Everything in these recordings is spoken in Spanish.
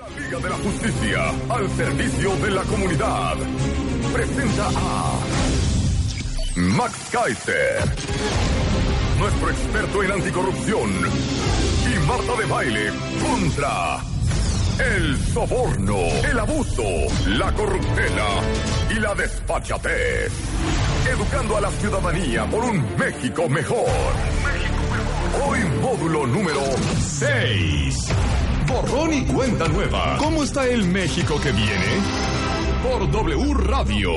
La Liga de la Justicia al servicio de la comunidad presenta a Max Kaiser, nuestro experto en anticorrupción, y Marta de Baile contra el soborno, el abuso, la corruptela y la desfachatez. Educando a la ciudadanía por un México mejor. Hoy módulo número 6. Borrón y cuenta nueva. ¿Cómo está el México que viene? Por W Radio.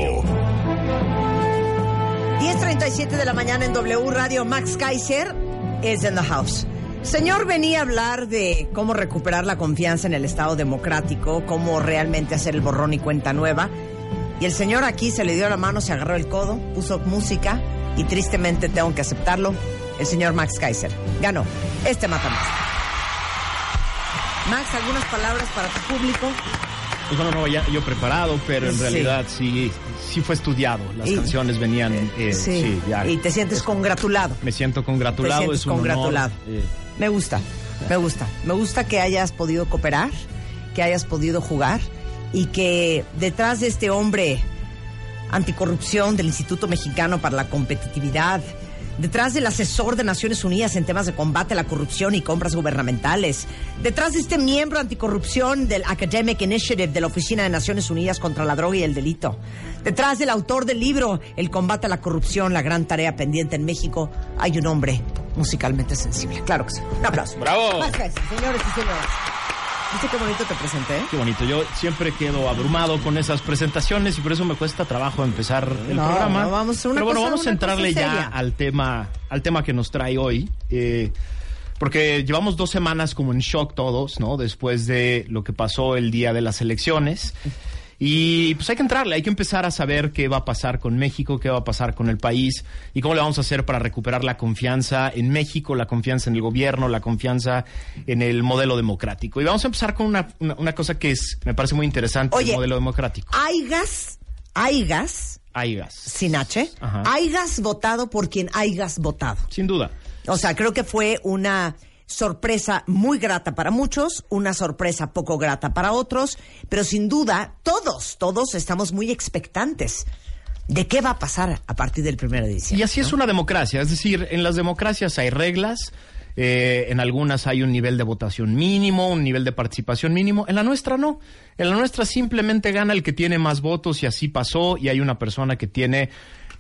10.37 de la mañana en W Radio, Max Kaiser is in the house. Señor, venía a hablar de cómo recuperar la confianza en el Estado democrático, cómo realmente hacer el borrón y cuenta nueva. Y el señor aquí se le dio la mano, se agarró el codo, puso música y tristemente tengo que aceptarlo, el señor Max Kaiser ganó este matamás. Max, algunas palabras para tu público. Pues bueno, no, ya yo preparado, pero en Sí. realidad sí, sí fue estudiado. Las Y- canciones venían, eh, sí, ya. Y te sientes congratulado. Me siento congratulado, Te sientes es un honor, congratulado. eh, Me gusta, me gusta. Me gusta que hayas podido cooperar, que hayas podido jugar y que detrás de este hombre anticorrupción del Instituto Mexicano para la Competitividad, detrás del asesor de Naciones Unidas en temas de combate a la corrupción y compras gubernamentales, detrás de este miembro anticorrupción del Academic Initiative de la Oficina de Naciones Unidas contra la Droga y el Delito, detrás del autor del libro El combate a la corrupción, la gran tarea pendiente en México, hay un hombre musicalmente sensible. Claro que sí. Un aplauso. ¡Bravo! Señores y señoras. ¿Viste qué bonito te presenté? Qué bonito. Yo siempre quedo abrumado con esas presentaciones y por eso me cuesta trabajo empezar el No, programa. no, vamos a una Pero bueno, cosa- vamos a entrarle ya al tema, al tema que nos trae hoy. eh, porque llevamos dos semanas como en shock todos, ¿no? Después de lo que pasó el día de las elecciones. Y pues hay que entrarle, hay que empezar a saber qué va a pasar con México, qué va a pasar con el país y cómo le vamos a hacer para recuperar la confianza en México, la confianza en el gobierno, la confianza en el modelo democrático. Y vamos a empezar con una, una, una cosa que es, me parece muy interesante, Oye. el modelo democrático. Aigas, aigas, Aigas. sin H, Ajá. aigas votado por quien aigas votado. Sin duda. O sea, creo que fue una sorpresa muy grata para muchos, una sorpresa poco grata para otros, pero sin duda todos, todos estamos muy expectantes de qué va a pasar a partir del primero de diciembre. Y así es una democracia, es decir, en las democracias hay reglas, eh, en algunas hay un nivel de votación mínimo, un nivel de participación mínimo, en la nuestra no, en la nuestra simplemente gana el que tiene más votos y así pasó y hay una persona que tiene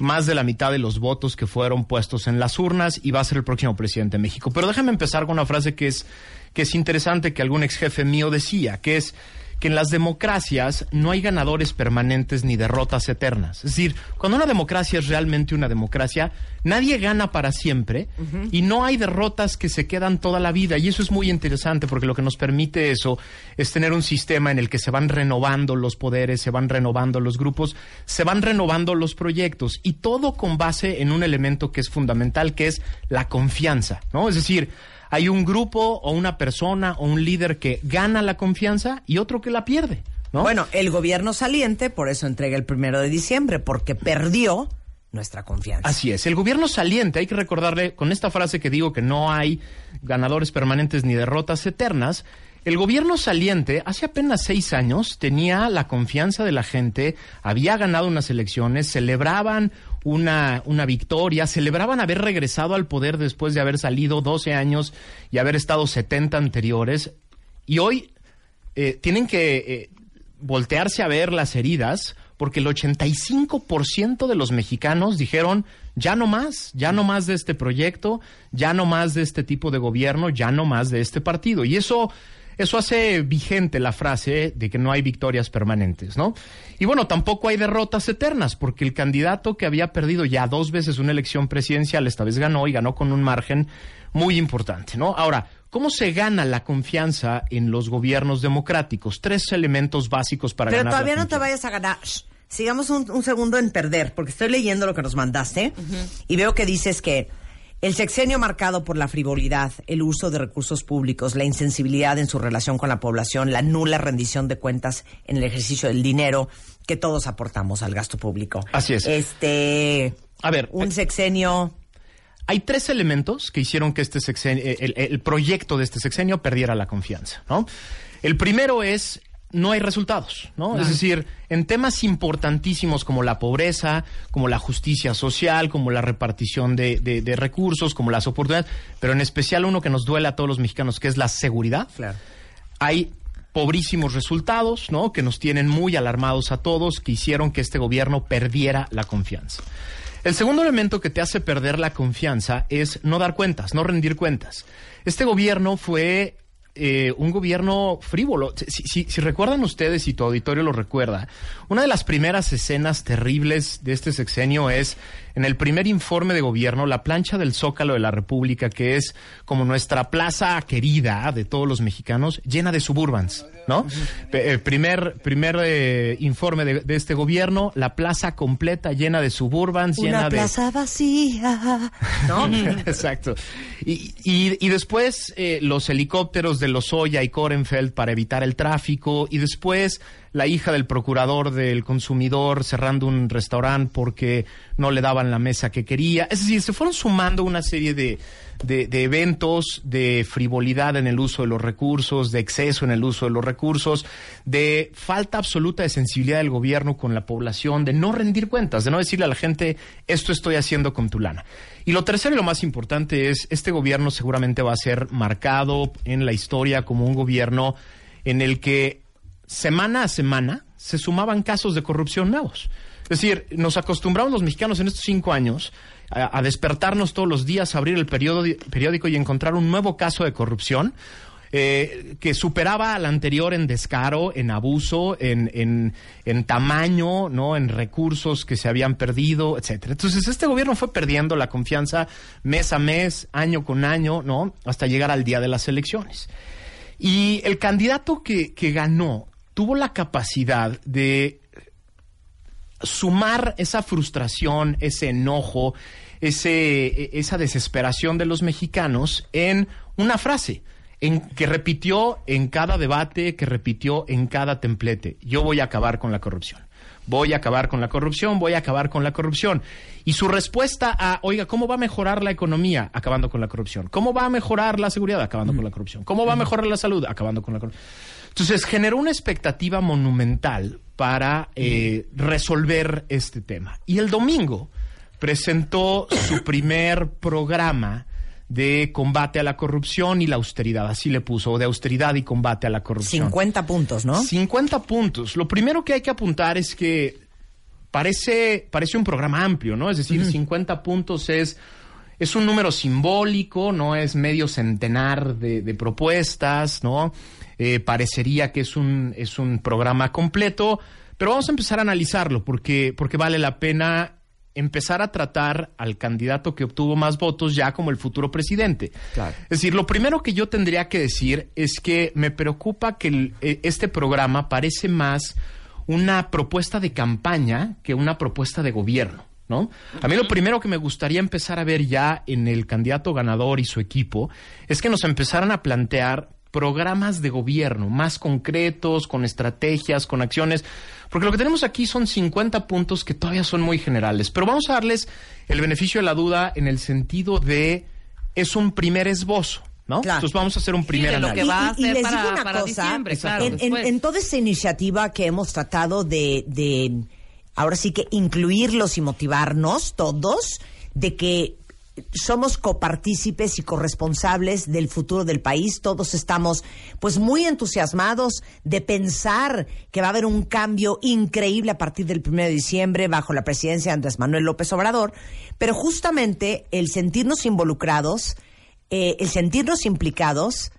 más de la mitad de los votos que fueron puestos en las urnas y va a ser el próximo presidente de México. Pero déjame empezar con una frase que es, que es interesante que algún ex jefe mío decía, que es que en las democracias no hay ganadores permanentes ni derrotas eternas. Es decir, cuando una democracia es realmente una democracia, nadie gana para siempre y no hay derrotas que se quedan toda la vida. Y eso es muy interesante porque lo que nos permite eso es tener un sistema en el que se van renovando los poderes, se van renovando los grupos, se van renovando los proyectos y todo con base en un elemento que es fundamental, que es la confianza, ¿no? Es decir, hay un grupo o una persona o un líder que gana la confianza y otro que la pierde. ¿no? Bueno, el gobierno saliente por eso entrega el primero de diciembre, porque perdió nuestra confianza. Así es, el gobierno saliente, hay que recordarle con esta frase que digo que no hay ganadores permanentes ni derrotas eternas, el gobierno saliente hace apenas seis años tenía la confianza de la gente, había ganado unas elecciones, celebraban una, una victoria, celebraban haber regresado al poder después de haber salido 12 años y haber estado 70 anteriores, y hoy eh, tienen que eh, voltearse a ver las heridas porque el 85% de los mexicanos dijeron ya no más, ya no más de este proyecto, ya no más de este tipo de gobierno, ya no más de este partido. Y eso eso hace vigente la frase de que no hay victorias permanentes, ¿no? Y bueno, tampoco hay derrotas eternas, porque el candidato que había perdido ya dos veces una elección presidencial, esta vez ganó y ganó con un margen muy importante, ¿no? Ahora, ¿Cómo se gana la confianza en los gobiernos democráticos? Tres elementos básicos para Pero ganar. la todavía no te vayas a ganar. Shh. Sigamos un, un segundo en perder, porque estoy leyendo lo que nos mandaste y veo que dices que el sexenio marcado por la frivolidad, el uso de recursos públicos, la insensibilidad en su relación con la población, la nula rendición de cuentas en el ejercicio del dinero que todos aportamos al gasto público. Así es. Este, A ver, un eh, sexenio hay tres elementos que hicieron que este sexenio, el, el proyecto de este sexenio perdiera la confianza, ¿no? El primero es no hay resultados, ¿no? Es decir, en temas importantísimos como la pobreza, como la justicia social, como la repartición de, de- de recursos, como las oportunidades, pero en especial uno que nos duele a todos los mexicanos, que es la seguridad. Claro. Hay pobrísimos resultados, ¿no? Que nos tienen muy alarmados a todos, que hicieron que este gobierno perdiera la confianza. El segundo elemento que te hace perder la confianza es no dar cuentas, no rendir cuentas. Este gobierno fue eh, un gobierno frívolo. Si, si- si recuerdan ustedes y tu auditorio lo recuerda, una de las primeras escenas terribles de este sexenio es en el primer informe de gobierno, la plancha del Zócalo de la República, que es como nuestra plaza querida de todos los mexicanos, llena de suburbans, ¿no? Eh, primer primer eh, informe de, de este gobierno, la plaza completa llena de suburbans, llena una de... plaza vacía, ¿no? Exacto. Y, y- y después eh, los helicópteros de Lozoya y Korenfeld para evitar el tráfico. Y después la hija del procurador del consumidor cerrando un restaurante porque no le daban la mesa que quería. Es decir, se fueron sumando una serie de, de- de eventos de frivolidad en el uso de los recursos, de exceso en el uso de los recursos, de falta absoluta de sensibilidad del gobierno con la población, de no rendir cuentas, de no decirle a la gente, esto estoy haciendo con tu lana. Y lo tercero y lo más importante es, este gobierno seguramente va a ser marcado en la historia como un gobierno en el que semana a semana se sumaban casos de corrupción nuevos. Es decir, nos acostumbramos los mexicanos en estos cinco años a, despertarnos todos los días, a abrir el periódi- periódico y encontrar un nuevo caso de corrupción eh, que superaba al anterior en descaro, en abuso, en, en, en tamaño, ¿no? En recursos que se habían perdido, etcétera. Entonces, este gobierno fue perdiendo la confianza mes a mes, año con año, ¿no? Hasta llegar al día de las elecciones. Y el candidato que, que ganó tuvo la capacidad de sumar esa frustración, ese enojo, ese, esa desesperación de los mexicanos en una frase en, que repitió en cada debate, que repitió en cada templete. Yo voy a acabar con la corrupción. Voy a acabar con la corrupción, voy a acabar con la corrupción. Y su respuesta a, oiga, ¿cómo va a mejorar la economía? Acabando con la corrupción. ¿Cómo va a mejorar la seguridad? Acabando con la corrupción. ¿Cómo va a mejorar la salud? Acabando con la corrupción. Entonces generó una expectativa monumental para eh, resolver este tema. Y el domingo presentó su primer programa de combate a la corrupción y la austeridad, así le puso, de austeridad y combate a la corrupción. 50 puntos, ¿no? 50 puntos. Lo primero que hay que apuntar es que parece, parece un programa amplio, ¿no? Es decir, 50 puntos es, es un número simbólico, no es medio centenar de, de propuestas, ¿no? Eh, parecería que es un, es un programa completo, pero vamos a empezar a analizarlo porque, porque vale la pena empezar a tratar al candidato que obtuvo más votos ya como el futuro presidente. Claro. Es decir, lo primero que yo tendría que decir es que me preocupa que el- eh, este programa parece más una propuesta de campaña que una propuesta de gobierno. ¿No? A mí lo primero que me gustaría empezar a ver ya en el candidato ganador y su equipo es que nos empezaran a plantear programas de gobierno más concretos, con estrategias, con acciones, porque lo que tenemos aquí son 50 puntos que todavía son muy generales, pero vamos a darles el beneficio de la duda en el sentido de es un primer esbozo, ¿no? Claro. Entonces vamos a hacer un primer lo análisis. que va a Y- les para- digo una para cosa, claro, en, en- después. en toda esa iniciativa que hemos tratado de, de, ahora sí que incluirlos y motivarnos todos, de que somos copartícipes y corresponsables del futuro del país. Todos estamos pues muy entusiasmados de pensar que va a haber un cambio increíble a partir del 1 de diciembre bajo la presidencia de Andrés Manuel López Obrador. Pero justamente el sentirnos involucrados, eh, el sentirnos implicados,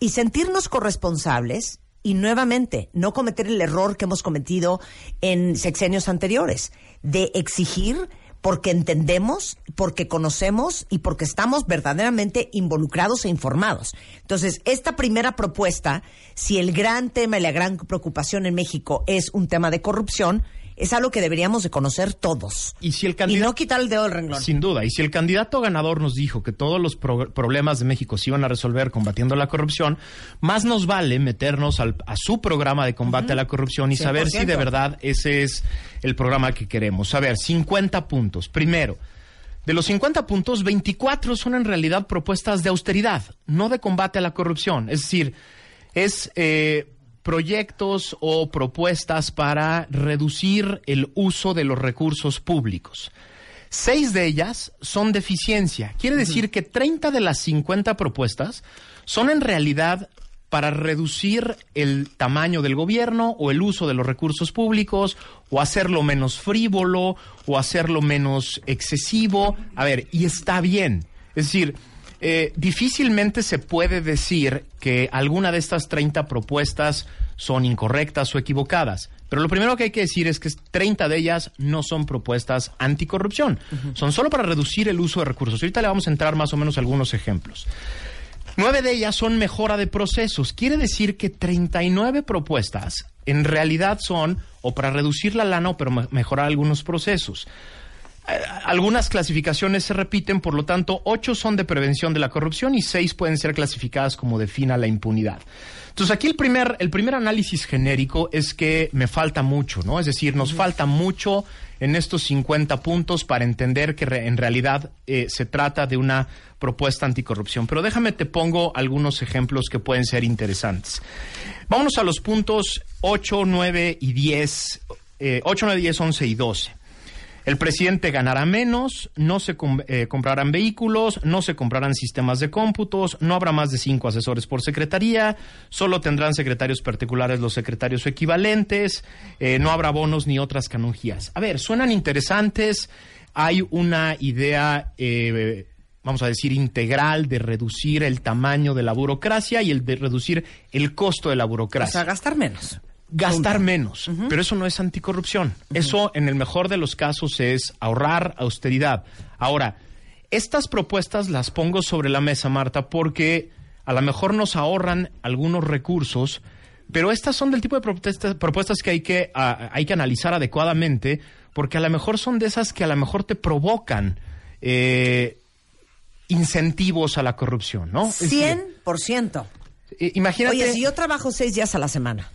y sentirnos corresponsables y nuevamente no cometer el error que hemos cometido en sexenios anteriores de exigir porque entendemos, porque conocemos y porque estamos verdaderamente involucrados e informados. Entonces, esta primera propuesta, si el gran tema y la gran preocupación en México es un tema de corrupción, es algo que deberíamos de conocer todos. Y si el Y candidato... no quitar el dedo del renglón. Sin duda. Y si el candidato ganador nos dijo que todos los pro- problemas de México se iban a resolver combatiendo la corrupción, más nos vale meternos al- a su programa de combate a la corrupción y saber si 100%. de verdad ese es el programa que queremos. A ver, 50 puntos. Primero, de los 50 puntos, 24 son en realidad propuestas de austeridad, no de combate a la corrupción. Es decir, es eh, proyectos o propuestas para reducir el uso de los recursos públicos. Seis de ellas son de eficiencia. Quiere decir que 30 de las 50 propuestas son en realidad para reducir el tamaño del gobierno o el uso de los recursos públicos o hacerlo menos frívolo o hacerlo menos excesivo. A ver, y está bien. Es decir, eh, difícilmente se puede decir que alguna de estas 30 propuestas son incorrectas o equivocadas. Pero lo primero que hay que decir es que 30 de ellas no son propuestas anticorrupción. Son solo para reducir el uso de recursos. Ahorita le vamos a entrar más o menos algunos ejemplos. Nueve de ellas son mejora de procesos. Quiere decir que 39 propuestas en realidad son o para reducir la lana o para me- mejorar algunos procesos. Algunas clasificaciones se repiten, por lo tanto, ocho son de prevención de la corrupción y seis pueden ser clasificadas como defina la impunidad. Entonces, aquí el primer, el primer análisis genérico es que me falta mucho, ¿no? Es decir, nos falta mucho en estos 50 puntos para entender que re- en realidad eh, se trata de una propuesta anticorrupción. Pero déjame te pongo algunos ejemplos que pueden ser interesantes. Vámonos a los puntos 8, 9 y 10. eh, 8, 9, 10, 11 y 12. El presidente ganará menos, no se eh, comprarán vehículos, no se comprarán sistemas de cómputos, no habrá más de cinco asesores por secretaría, solo tendrán secretarios particulares los secretarios equivalentes, eh, no habrá bonos ni otras canonjías. A ver, suenan interesantes, hay una idea... eh, vamos a decir, integral de reducir el tamaño de la burocracia y el de reducir el costo de la O burocracia sea, gastar menos. Gastar menos, pero eso no es anticorrupción. Eso, en el mejor de los casos, es ahorrar austeridad. Ahora, estas propuestas las pongo sobre la mesa, Marta, porque a lo mejor nos ahorran algunos recursos, pero estas son del tipo de propuestas que hay que, hay que analizar adecuadamente, porque a lo mejor son de esas que a lo mejor te provocan eh, incentivos a la corrupción, ¿no? Es decir, 100%. eh, imagínate... Oye, si yo trabajo seis días a la semana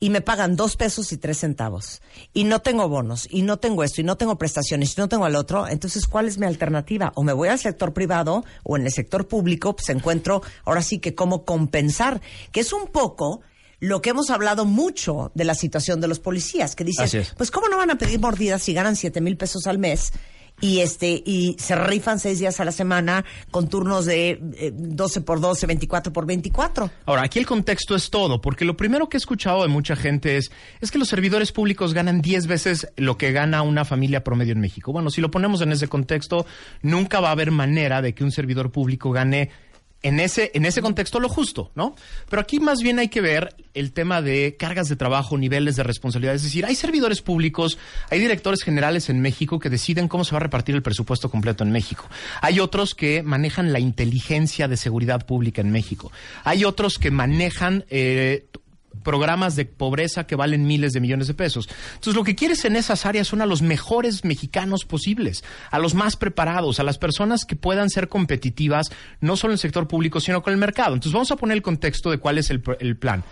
y me pagan dos pesos y tres centavos y no tengo bonos y no tengo esto y no tengo prestaciones y no tengo al otro, entonces ¿cuál es mi alternativa? O me voy al sector privado o en el sector público, pues encuentro ahora sí que cómo compensar, que es un poco lo que hemos hablado mucho de la situación de los policías, que dicen, es. pues cómo no van a pedir mordidas si ganan siete mil pesos al mes y este y se rifan seis días a la semana con turnos de eh, 12 por 12, 24 por 24. Ahora, aquí el contexto es todo, porque lo primero que he escuchado de mucha gente es, es que los servidores públicos ganan 10 veces lo que gana una familia promedio en México. Bueno, si lo ponemos en ese contexto, nunca va a haber manera de que un servidor público gane en ese, en ese contexto lo justo, ¿no? Pero aquí más bien hay que ver el tema de cargas de trabajo, niveles de responsabilidad. Es decir, hay servidores públicos, hay directores generales en México que deciden cómo se va a repartir el presupuesto completo en México. Hay otros que manejan la inteligencia de seguridad pública en México. Hay otros que manejan eh, programas de pobreza que valen miles de millones de pesos. Entonces, lo que quieres en esas áreas son a los mejores mexicanos posibles, a los más preparados, a las personas que puedan ser competitivas, no solo en el sector público, sino con el mercado. Entonces, vamos a poner el contexto de cuál es el, plan.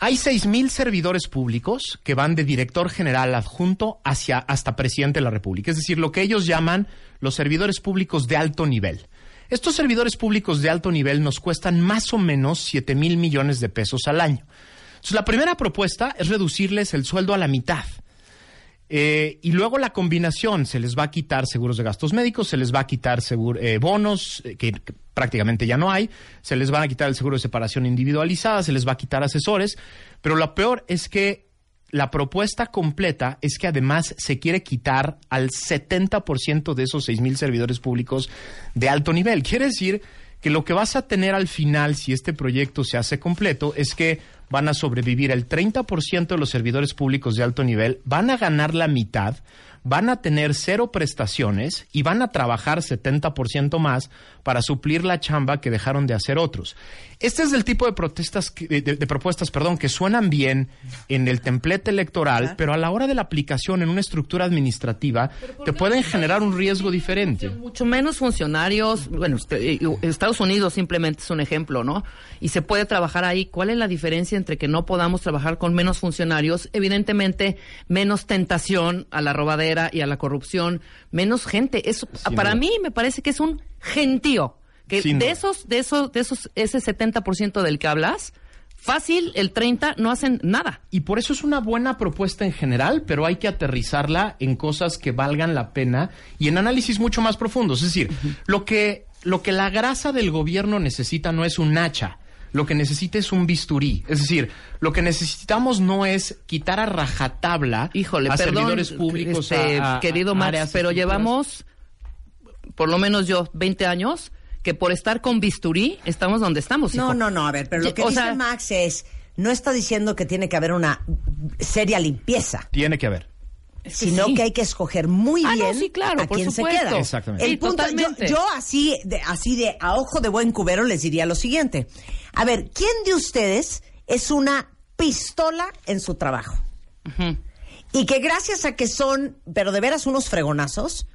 Hay 6.000 servidores públicos que van de director general adjunto hacia hasta presidente de la República, es decir, lo que ellos llaman los servidores públicos de alto nivel. Estos servidores públicos de alto nivel nos cuestan más o menos 7 mil millones de pesos al año. Entonces, la primera propuesta es reducirles el sueldo a la mitad. Eh, y luego la combinación, se les va a quitar seguros de gastos médicos, se les va a quitar eh, bonos, eh, que, que prácticamente ya no hay, se les van a quitar el seguro de separación individualizada, se les va a quitar asesores, pero lo peor es que la propuesta completa es que además se quiere quitar al 70% de esos 6 mil servidores públicos de alto nivel. Quiere decir que lo que vas a tener al final, si este proyecto se hace completo, es que van a sobrevivir el 30% de los servidores públicos de alto nivel, van a ganar la mitad, van a tener cero prestaciones y van a trabajar 70% más para suplir la chamba que dejaron de hacer otros. Este es el tipo de protestas, que- de, de propuestas, perdón, que suenan bien en el templete electoral, pero a la hora de la aplicación en una estructura administrativa te pueden generar un riesgo diferente. Mucho menos funcionarios. Bueno, usted- eh, Estados Unidos simplemente es un ejemplo, ¿no? Y se puede trabajar ahí. ¿Cuál es la diferencia entre que no podamos trabajar con menos funcionarios? Evidentemente, menos tentación a la robadera y a la corrupción, menos gente. Eso, Sin para duda. mí me parece que es un gentío. Que Sin de duda. esos, de esos, de esos, ese 70% del que hablas, fácil, el 30 no hacen nada. Y por eso es una buena propuesta en general, pero hay que aterrizarla en cosas que valgan la pena y en análisis mucho más profundos. Es decir, lo que, lo que la grasa del gobierno necesita no es un hacha. Lo que necesita es un bisturí. Es decir, lo que necesitamos no es quitar a rajatabla Híjole, a perdón, servidores públicos. este, a- a- querido Max, pero estructuras. llevamos, por lo menos yo, 20 años, que por estar con bisturí estamos donde estamos. No, hijo. no, no, a ver, pero lo que o dice sea, Max es, no está diciendo que tiene que haber una seria limpieza, Tiene que haber. Es que sino sí. que hay que escoger muy Ah, bien no, sí, claro, a por quién se queda. Exactamente. El Sí, punto, yo, yo así, de, así de a ojo de buen cubero les diría lo siguiente. A ver, ¿quién de ustedes es una pistola en su trabajo? Y que gracias a que son, pero de veras unos fregonazos,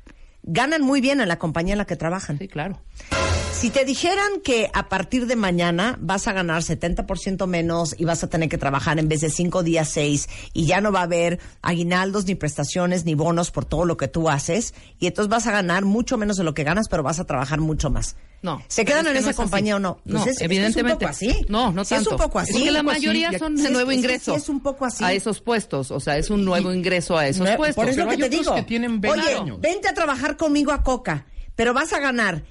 ganan muy bien en la compañía en la que trabajan. Sí, claro. Si te dijeran que a partir de mañana vas a ganar 70% menos y vas a tener que trabajar en vez de 5 días 6 y ya no va a haber aguinaldos, ni prestaciones, ni bonos por todo lo que tú haces y entonces vas a ganar mucho menos de lo que ganas, pero vas a trabajar mucho más. No. ¿Se quedan es en que esa es así. compañía o no? Pues No, es- es que evidentemente. Es un poco así. No, no Sí, tanto. es un poco así. Porque la Un poco así, mayoría son sí, de nuevo es que ingreso. sí es un poco así. A esos puestos. O sea, es un nuevo ingreso a esos No, puestos. Por eso Pero que hay te digo. que tienen 20 Oye, años. vente a trabajar conmigo a Coca, pero vas a ganar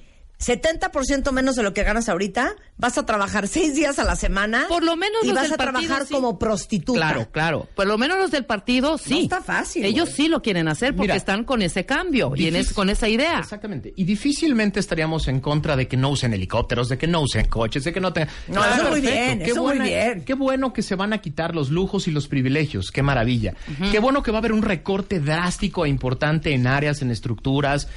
70% menos de lo que ganas ahorita, vas a trabajar seis días a la semana. Por lo menos y los vas del a trabajar partido, sí. como prostituta. Claro, claro. Por lo menos los del partido, sí. está fácil, Ellos güey. sí lo quieren hacer porque Mira, están con ese cambio y en Difícil- es- con esa idea. Exactamente. Y difícilmente estaríamos en contra de que no usen helicópteros, de que no usen coches, de que no tengan. No, eso muy bien, eso muy bien. Qué bueno que se van a quitar los lujos y los privilegios. Qué maravilla. Qué bueno que va a haber un recorte drástico e importante en áreas, en estructuras.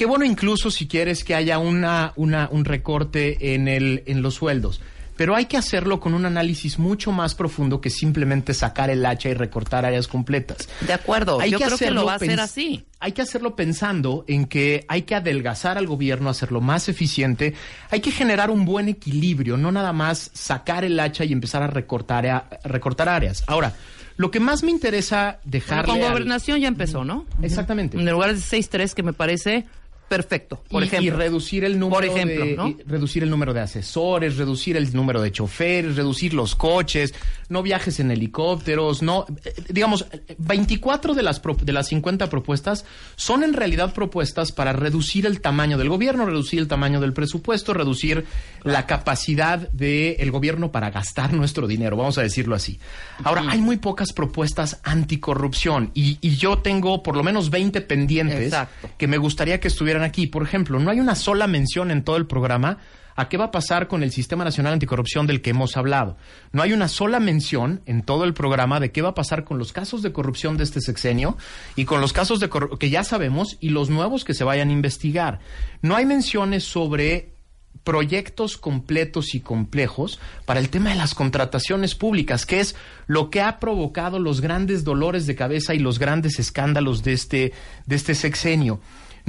Qué bueno incluso si quieres que haya una, una, un recorte en, el, en los sueldos. Pero hay que hacerlo con un análisis mucho más profundo que simplemente sacar el hacha y recortar áreas completas. De acuerdo. Yo creo que lo va a hacer pens- así. Hay que hacerlo pensando en que hay que adelgazar al gobierno, hacerlo más eficiente. Hay que generar un buen equilibrio, no nada más sacar el hacha y empezar a recortar, a, recortar áreas. Ahora, lo que más me interesa Bueno, dejarle. con al- gobernación ya empezó, ¿no? Exactamente. En lugar de 6-3, que me parece perfecto, por y, ejemplo. y reducir el número Por ejemplo, de, ¿no? reducir el número de asesores, reducir el número de choferes, reducir los coches, no viajes en helicópteros, no eh, digamos eh, 24 de las pro- de las 50 propuestas son en realidad propuestas para reducir el tamaño del gobierno, reducir el tamaño del presupuesto, reducir la capacidad del gobierno para gastar nuestro dinero, vamos a decirlo así. Ahora, hay muy pocas propuestas anticorrupción y, y yo tengo por lo menos 20 pendientes Exacto. que me gustaría que estuvieran aquí. Por ejemplo, no hay una sola mención en todo el programa a qué va a pasar con el Sistema Nacional Anticorrupción del que hemos hablado. No hay una sola mención en todo el programa de qué va a pasar con los casos de corrupción de este sexenio y con los casos de que ya sabemos y los nuevos que se vayan a investigar. No hay menciones sobre proyectos completos y complejos para el tema de las contrataciones públicas, que es lo que ha provocado los grandes dolores de cabeza y los grandes escándalos de este, de este sexenio.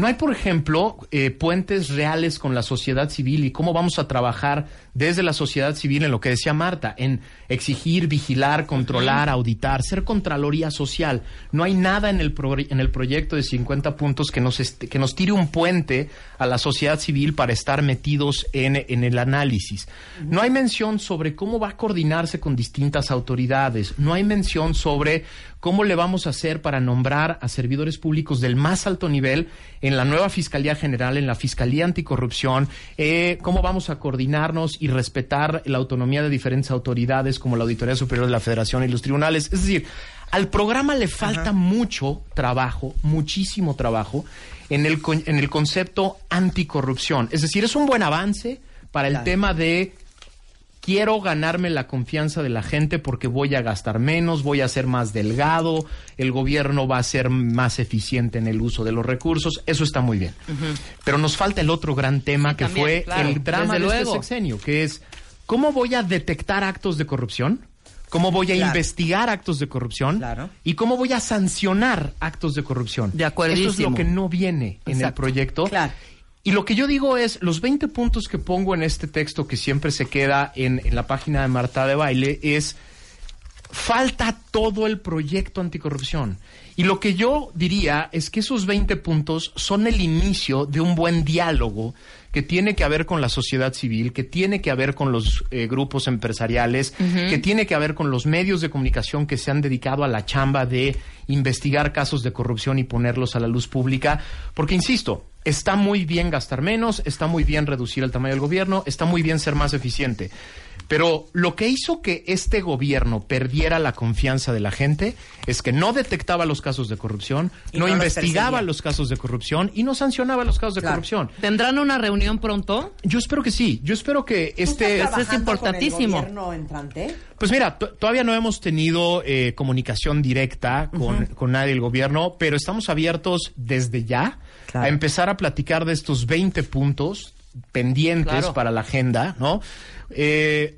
No hay, por ejemplo, eh, puentes reales con la sociedad civil y cómo vamos a trabajar desde la sociedad civil en lo que decía Marta, en exigir, vigilar, controlar, auditar, ser contraloría social. No hay nada en el, progr- en el proyecto de 50 puntos que nos, que nos tire un puente a la sociedad civil para estar metidos en, en el análisis. No hay mención sobre cómo va a coordinarse con distintas autoridades. No hay mención sobre cómo le vamos a hacer para nombrar a servidores públicos del más alto nivel en la nueva Fiscalía General, en la Fiscalía Anticorrupción, eh, cómo vamos a coordinarnos y respetar la autonomía de diferentes autoridades como la Auditoría Superior de la Federación y los tribunales. Es decir, al programa le falta mucho trabajo, muchísimo trabajo en el, en el concepto anticorrupción. Es decir, es un buen avance para el Claro. tema de quiero ganarme la confianza de la gente porque voy a gastar menos, voy a ser más delgado, el gobierno va a ser más eficiente en el uso de los recursos, eso está muy bien. Pero nos falta el otro gran tema Sí, que también, fue claro, el drama de este luego. sexenio, que es cómo voy a detectar actos de corrupción, cómo voy a Claro. investigar actos de corrupción Claro. y cómo voy a sancionar actos de corrupción. De Eso es lo que no viene en el proyecto. Claro. Y lo que yo digo es, los 20 puntos que pongo en este texto que siempre se queda en, en la página de Marta de Baile es, falta todo el proyecto anticorrupción. Y lo que yo diría es que esos 20 puntos son el inicio de un buen diálogo que tiene que ver con la sociedad civil, que tiene que ver con los eh, grupos empresariales, que tiene que ver con los medios de comunicación que se han dedicado a la chamba de investigar casos de corrupción y ponerlos a la luz pública. Porque, insisto, está muy bien gastar menos, está muy bien reducir el tamaño del gobierno, está muy bien ser más eficiente. Pero lo que hizo que este gobierno perdiera la confianza de la gente es que no detectaba los casos de corrupción, Y no, investigaba los casos de corrupción y no sancionaba los casos de Claro. corrupción. ¿Tendrán una reunión pronto? Yo espero que sí, yo espero que este... Eso es importantísimo. entrante? Pues mira, to- todavía no hemos tenido eh, comunicación directa con, con nadie del gobierno, pero estamos abiertos desde ya Claro. a empezar a platicar de estos 20 puntos pendientes Claro. para la agenda, ¿no? Eh,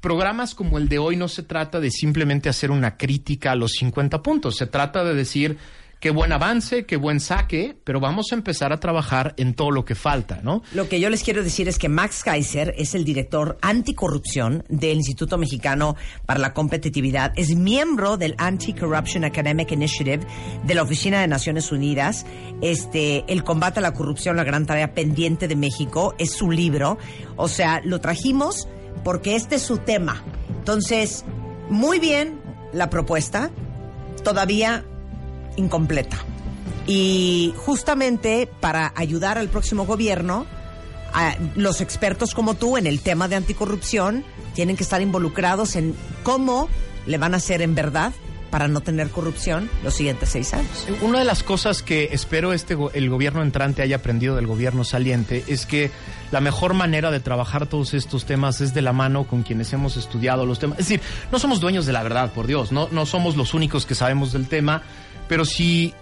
programas como el de hoy no se trata de simplemente hacer una crítica a los 50 puntos, se trata de decir qué buen avance, qué buen saque, pero vamos a empezar a trabajar en todo lo que falta, ¿no? Lo que yo les quiero decir es que Max Kaiser es el director anticorrupción del Instituto Mexicano para la Competitividad, es miembro del Anti-Corruption Academic Initiative de la Oficina de Naciones Unidas. Este, el combate a la corrupción, la gran tarea pendiente de México, es su libro. O sea, lo trajimos porque este es su tema. Entonces, muy bien la propuesta, todavía incompleta. Y justamente para ayudar al próximo gobierno, a- los expertos como tú en el tema de anticorrupción tienen que estar involucrados en cómo le van a hacer en verdad para no tener corrupción los siguientes seis años. Una de las cosas que espero este el gobierno entrante haya aprendido del gobierno saliente es que la mejor manera de trabajar todos estos temas es de la mano con quienes hemos estudiado los temas. Es decir, no somos dueños de la verdad, por Dios, no, no somos los únicos que sabemos del tema, pero si,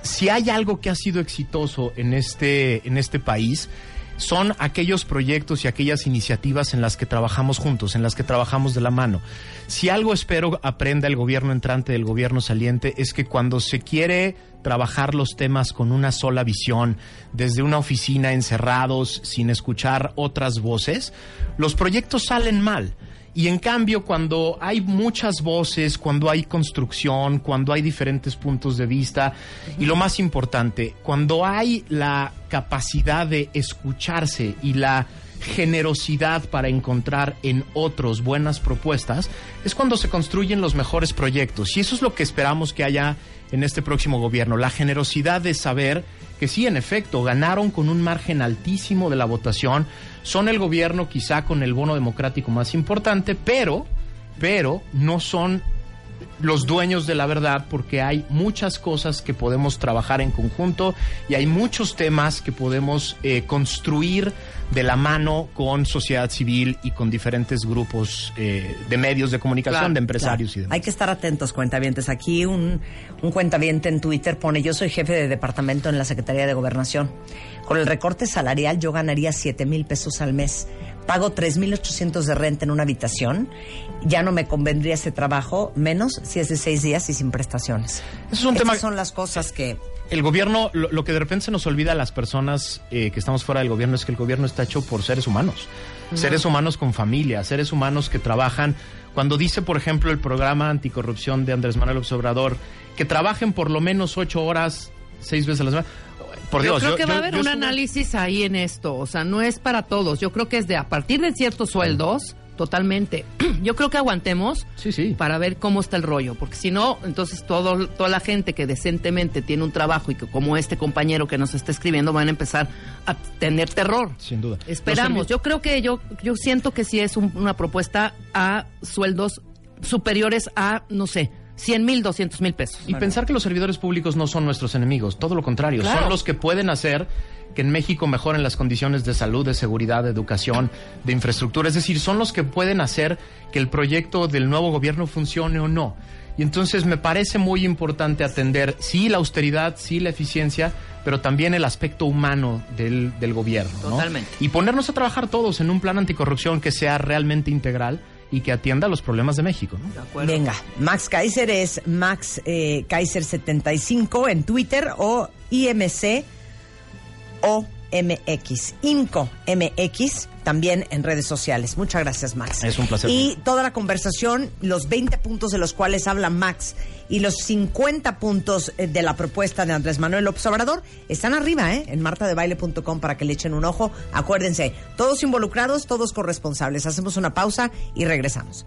si hay algo que ha sido exitoso en este, en este país, son aquellos proyectos y aquellas iniciativas en las que trabajamos juntos, en las que trabajamos de la mano. Si algo espero aprenda el gobierno entrante del gobierno saliente es que cuando se quiere trabajar los temas con una sola visión, desde una oficina encerrados, sin escuchar otras voces, los proyectos salen mal. Y en cambio, cuando hay muchas voces, cuando hay construcción, cuando hay diferentes puntos de vista, y lo más importante, cuando hay la capacidad de escucharse y la generosidad para encontrar en otros buenas propuestas, es cuando se construyen los mejores proyectos. Y eso es lo que esperamos que haya en este próximo gobierno, la generosidad de saber que sí, en efecto, ganaron con un margen altísimo de la votación, son el gobierno quizá con el bono democrático más importante, pero, pero no son los dueños de la verdad porque hay muchas cosas que podemos trabajar en conjunto y hay muchos temas que podemos eh, construir de la mano con sociedad civil y con diferentes grupos eh, de medios de comunicación, Claro, de empresarios Claro. y demás. Hay que estar atentos, cuentavientes. Aquí un, un cuentaviente en Twitter pone, yo soy jefe de departamento en la Secretaría de Gobernación. Con el recorte salarial yo ganaría 7 mil pesos al mes. Pago 3 mil 800 de renta en una habitación. Ya no me convendría ese trabajo, menos si es de seis días y sin prestaciones. Eso es un Estas tema- son las cosas que... El gobierno, lo, lo que de repente se nos olvida a las personas eh, que estamos fuera del gobierno es que el gobierno está hecho por seres humanos. Seres humanos con familia, seres humanos que trabajan. Cuando dice, por ejemplo, el programa anticorrupción de Andrés Manuel Obrador, que trabajen por lo menos ocho horas, seis veces a la semana. Por yo Dios, creo que va a haber yo un análisis ahí en esto, o sea, no es para todos. Yo creo que es de a partir de ciertos sueldos, totalmente. Yo creo que aguantemos Sí, sí. para ver cómo está el rollo, porque si no, entonces todo, toda la gente que decentemente tiene un trabajo y que como este compañero que nos está escribiendo van a empezar a tener terror. Sin duda. Esperamos. Yo creo que yo, yo siento que sí es un- una propuesta a sueldos superiores a, no sé, 100 mil, 200 mil pesos. Y pensar que los servidores públicos no son nuestros enemigos, todo lo contrario, Claro. son los que pueden hacer que en México mejoren las condiciones de salud, de seguridad, de educación, de infraestructura, es decir, son los que pueden hacer que el proyecto del nuevo gobierno funcione o no. Y entonces me parece muy importante atender, sí, la austeridad, sí, la eficiencia, pero también el aspecto humano del, del gobierno. ¿no? Totalmente. Y ponernos a trabajar todos en un plan anticorrupción que sea realmente integral y que atienda los problemas de México. ¿no? De acuerdo. Venga, Max Kaiser es Max eh, Kaiser75 en Twitter o IMC o MX, INCO MX, también en redes sociales. Muchas gracias, Max. Es un placer. Y toda la conversación, los 20 puntos de los cuales habla Max y los 50 puntos eh, de la propuesta de Andrés Manuel López Obrador están arriba, ¿eh? En martadebaile.com para que le echen un ojo. Acuérdense, todos involucrados, todos corresponsables. Hacemos una pausa y regresamos.